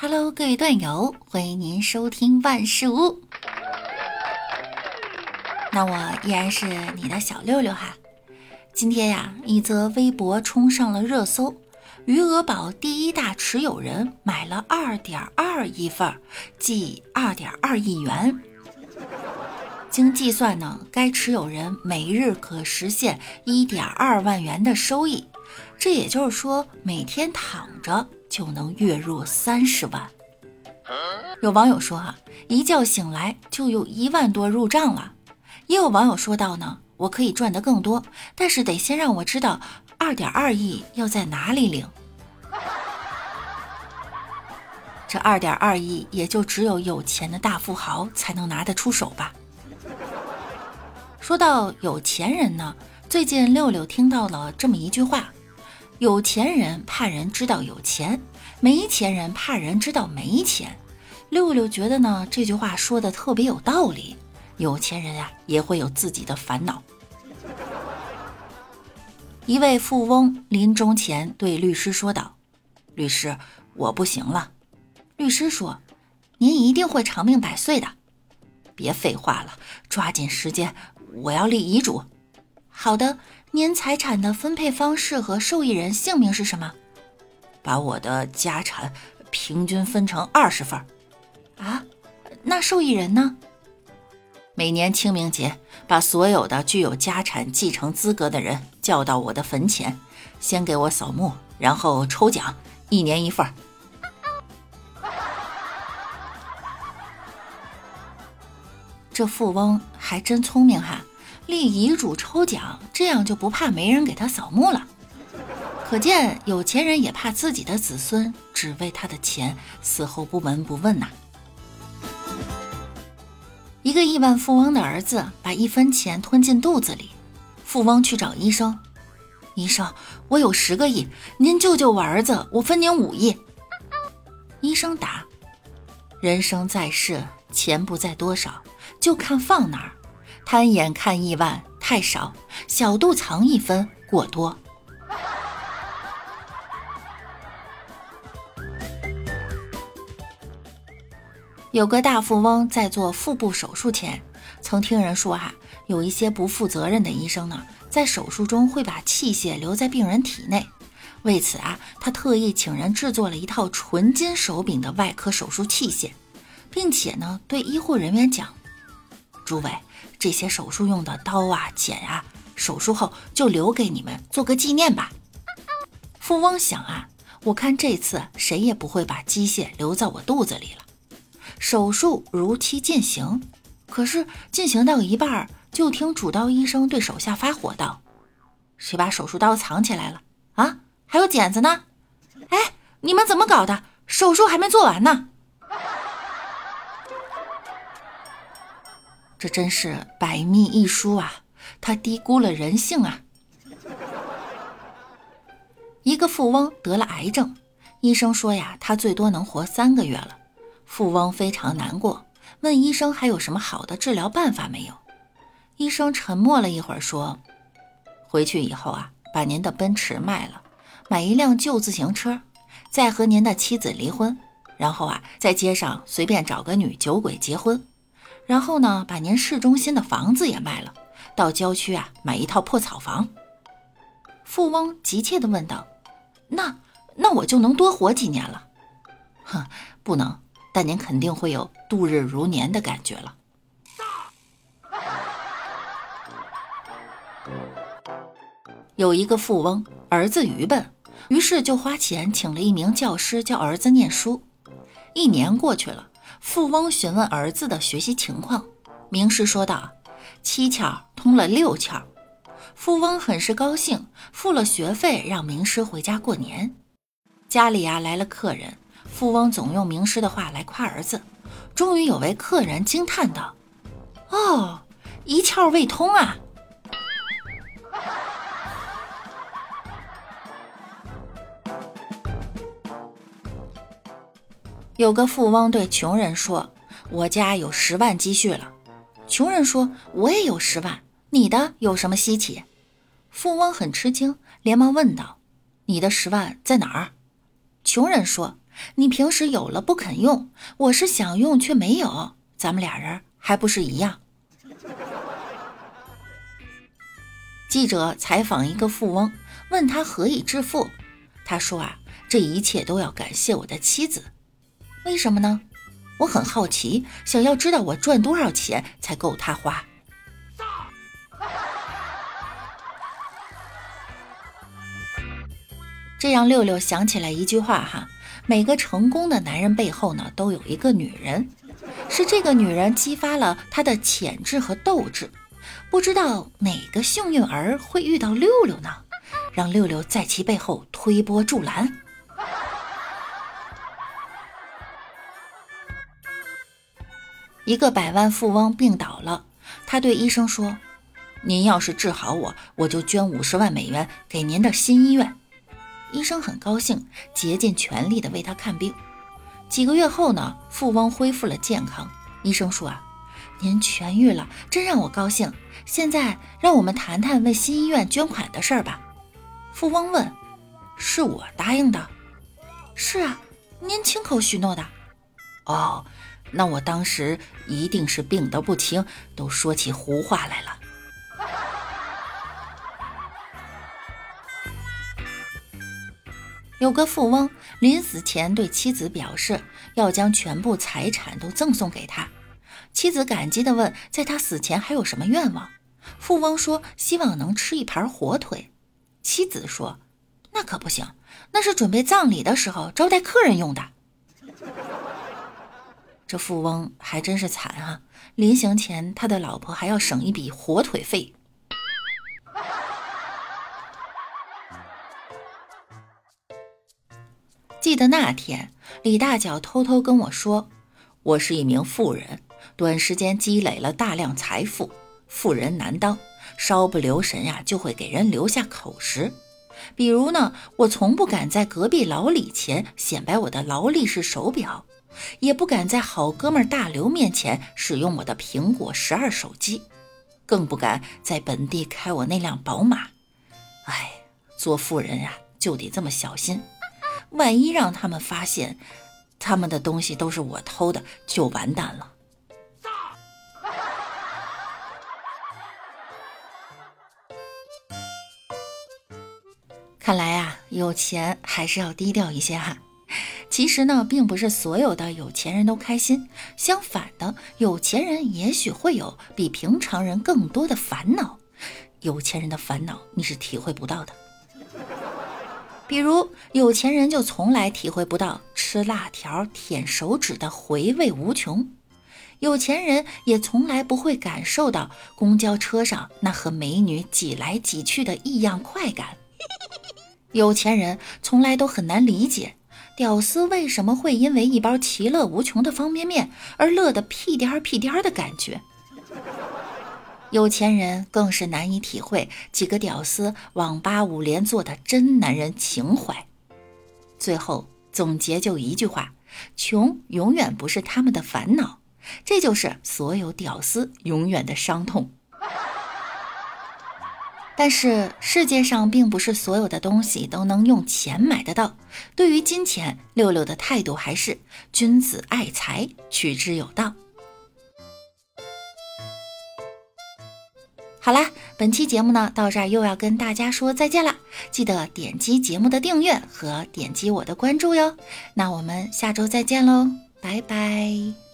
Hello，各位段友，欢迎您收听万事屋。那我依然是你的小六六哈。今天呀，一则微博冲上了热搜，余额宝第一大持有人买了二点二亿份，即二点二亿元。经计算呢，该持有人每日可实现一点二万元的收益，这也就是说，每天躺着就能月入三十万。有网友说哈，一觉醒来就有一万多入账了。也有网友说到呢，我可以赚得更多，但是得先让我知道二点二亿要在哪里领。这二点二亿也就只有有钱的大富豪才能拿得出手吧。说到有钱人呢，最近六六听到了这么一句话：有钱人怕人知道有钱，没钱人怕人知道没钱。六六觉得呢，这句话说的特别有道理。有钱人呀，也会有自己的烦恼。一位富翁临终前对律师说道：“律师，我不行了。”律师说：“您一定会长命百岁的。”别废话了，抓紧时间。我要立遗嘱。好的，您财产的分配方式和受益人姓名是什么？把我的家产平均分成二十份。啊，那受益人呢？每年清明节，把所有的具有家产继承资格的人叫到我的坟前，先给我扫墓，然后抽奖，一年一份。这富翁还真聪明哈，立遗嘱抽奖，这样就不怕没人给他扫墓了。可见有钱人也怕自己的子孙只为他的钱死后不闻不问呐。一个亿万富翁的儿子把一分钱吞进肚子里，富翁去找医生，医生，我有十个亿，您救救我儿子，我分您五亿。医生答：人生在世，钱不在多少。就看放哪儿，贪眼看亿万太少，小肚藏一分过多。有个大富翁在做腹部手术前，曾听人说哈，有一些不负责任的医生呢，在手术中会把器械留在病人体内。为此啊，他特意请人制作了一套纯金手柄的外科手术器械，并且呢，对医护人员讲。诸位，这些手术用的刀啊、剪啊，手术后就留给你们做个纪念吧。富翁想啊，我看这次谁也不会把机械留在我肚子里了。手术如期进行，可是进行到一半，就听主刀医生对手下发火道：“谁把手术刀藏起来了？啊，还有剪子呢？哎，你们怎么搞的？手术还没做完呢！”这真是百密一疏啊！他低估了人性啊！一个富翁得了癌症，医生说呀，他最多能活三个月了。富翁非常难过，问医生还有什么好的治疗办法没有？医生沉默了一会儿，说：“回去以后啊，把您的奔驰卖了，买一辆旧自行车，再和您的妻子离婚，然后啊，在街上随便找个女酒鬼结婚。”然后呢，把您市中心的房子也卖了，到郊区啊买一套破草房。富翁急切地问道：“那那我就能多活几年了？”“哼，不能，但您肯定会有度日如年的感觉了。”有一个富翁儿子愚笨，于是就花钱请了一名教师教儿子念书。一年过去了。富翁询问儿子的学习情况，名师说道：“七窍通了六窍。”富翁很是高兴，付了学费让名师回家过年。家里呀来了客人，富翁总用名师的话来夸儿子。终于有位客人惊叹道：“哦，一窍未通啊！”有个富翁对穷人说：“我家有十万积蓄了。”穷人说：“我也有十万，你的有什么稀奇？”富翁很吃惊，连忙问道：“你的十万在哪儿？”穷人说：“你平时有了不肯用，我是想用却没有，咱们俩人还不是一样？记者采访一个富翁，问他何以致富，他说啊，这一切都要感谢我的妻子。为什么呢？我很好奇，想要知道我赚多少钱才够他花。这让六六想起来一句话哈：每个成功的男人背后呢，都有一个女人，是这个女人激发了他的潜质和斗志。不知道哪个幸运儿会遇到六六呢？让六六在其背后推波助澜。一个百万富翁病倒了，他对医生说：“您要是治好我，我就捐五十万美元给您的新医院。”医生很高兴，竭尽全力的为他看病。几个月后呢，富翁恢复了健康。医生说：“啊，您痊愈了，真让我高兴。现在让我们谈谈为新医院捐款的事儿吧。”富翁问：“是我答应的？”“是啊，您亲口许诺的。”“哦，那我当时一定是病得不轻，都说起胡话来了。”有个富翁临死前对妻子表示要将全部财产都赠送给他。妻子感激地问：“在他死前还有什么愿望？”富翁说：“希望能吃一盘火腿。”妻子说：“那可不行，那是准备葬礼的时候招待客人用的。”这富翁还真是惨啊！临行前，他的老婆还要省一笔火腿费。记得那天，李大脚偷偷跟我说：“我是一名富人，短时间积累了大量财富。富人难当，稍不留神呀，就会给人留下口实。比如呢，我从不敢在隔壁老李前显摆我的劳力士手表，也不敢在好哥们大刘面前使用我的苹果十二手机，更不敢在本地开我那辆宝马。哎，做富人呀，就得这么小心。”万一让他们发现，他们的东西都是我偷的，就完蛋了。看来啊，有钱还是要低调一些哈。其实呢，并不是所有的有钱人都开心，相反的，有钱人也许会有比平常人更多的烦恼。有钱人的烦恼，你是体会不到的。比如有钱人就从来体会不到吃辣条舔手指的回味无穷，有钱人也从来不会感受到公交车上那和美女挤来挤去的异样快感，有钱人从来都很难理解屌丝为什么会因为一包其乐无穷的方便面而乐得屁颠儿屁颠儿的感觉。有钱人更是难以体会几个屌丝网吧五连坐的真男人情怀。最后总结就一句话：穷永远不是他们的烦恼，这就是所有屌丝永远的伤痛。但是世界上并不是所有的东西都能用钱买得到。对于金钱，六六的态度还是君子爱财，取之有道。好啦，本期节目呢到这儿又要跟大家说再见了，记得点击节目的订阅和点击我的关注哟。那我们下周再见喽，拜拜。